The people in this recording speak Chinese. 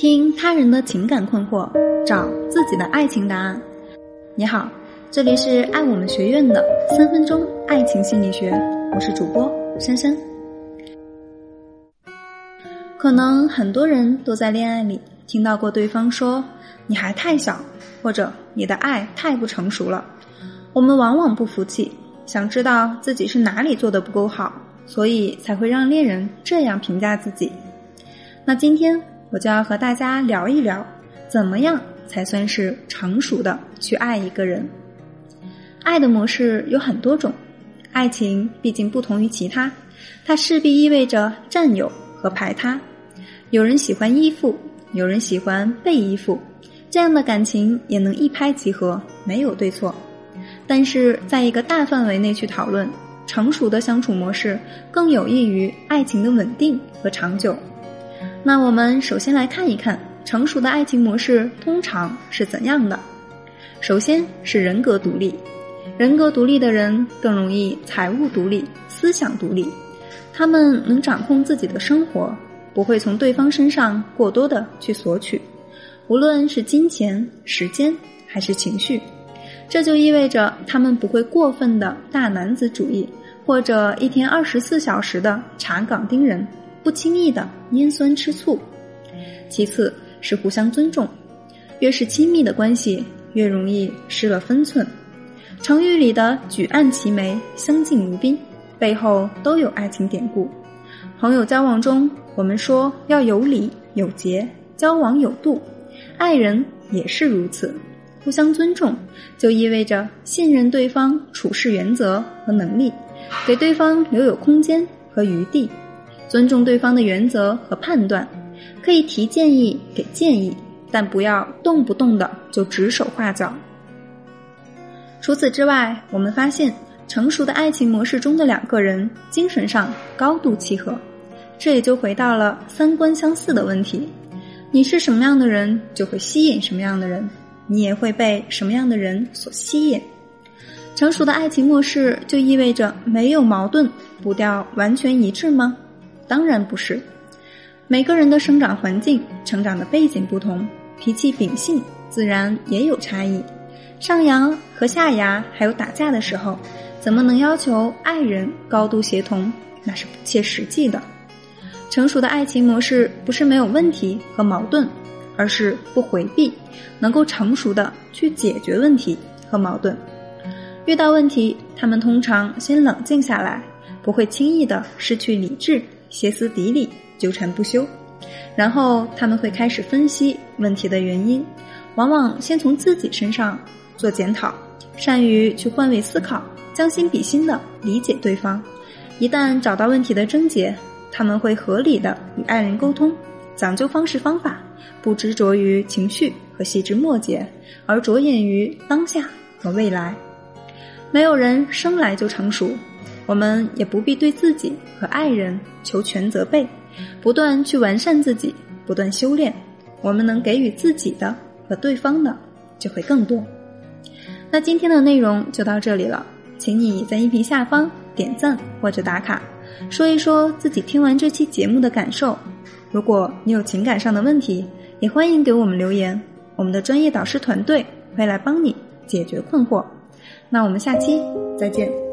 听他人的情感困惑，找自己的爱情答案。你好，这里是爱我们学院的三分钟爱情心理学，我是主播珊珊。可能很多人都在恋爱里听到过对方说“你还太小”或者“你的爱太不成熟了”，我们往往不服气，想知道自己是哪里做的不够好，所以才会让恋人这样评价自己。那今天。我就要和大家聊一聊，怎么样才算是成熟的去爱一个人？爱的模式有很多种，爱情毕竟不同于其他，它势必意味着占有和排他。有人喜欢依附，有人喜欢被依附，这样的感情也能一拍即合，没有对错。但是在一个大范围内去讨论，成熟的相处模式更有益于爱情的稳定和长久。那我们首先来看一看成熟的爱情模式通常是怎样的。首先是人格独立，人格独立的人更容易财务独立、思想独立，他们能掌控自己的生活，不会从对方身上过多的去索取，无论是金钱、时间还是情绪。这就意味着他们不会过分的大男子主义，或者一天二十四小时的查岗盯人。不轻易的拈酸吃醋，其次是互相尊重，越是亲密的关系，越容易失了分寸。成语里的举案齐眉、相敬如宾，背后都有爱情典故。朋友交往中，我们说要有礼有节，交往有度；爱人也是如此，互相尊重，就意味着信任对方处事原则和能力，给对方留有空间和余地。尊重对方的原则和判断，可以提建议、给建议，但不要动不动的就指手画脚。除此之外，我们发现成熟的爱情模式中的两个人精神上高度契合，这也就回到了三观相似的问题：你是什么样的人，就会吸引什么样的人，你也会被什么样的人所吸引。成熟的爱情模式就意味着没有矛盾，步调完全一致吗？当然不是，每个人的生长环境、成长的背景不同，脾气秉性自然也有差异。上扬和下牙还有打架的时候，怎么能要求爱人高度协同？那是不切实际的。成熟的爱情模式不是没有问题和矛盾，而是不回避，能够成熟的去解决问题和矛盾。遇到问题，他们通常先冷静下来，不会轻易的失去理智。歇斯底里、纠缠不休，然后他们会开始分析问题的原因，往往先从自己身上做检讨，善于去换位思考，将心比心的理解对方。一旦找到问题的症结，他们会合理的与爱人沟通，讲究方式方法，不执着于情绪和细枝末节，而着眼于当下和未来。没有人生来就成熟。我们也不必对自己和爱人求全责备，不断去完善自己，不断修炼，我们能给予自己的和对方的就会更多。那今天的内容就到这里了，请你在音频下方点赞或者打卡，说一说自己听完这期节目的感受。如果你有情感上的问题，也欢迎给我们留言，我们的专业导师团队会来帮你解决困惑。那我们下期再见。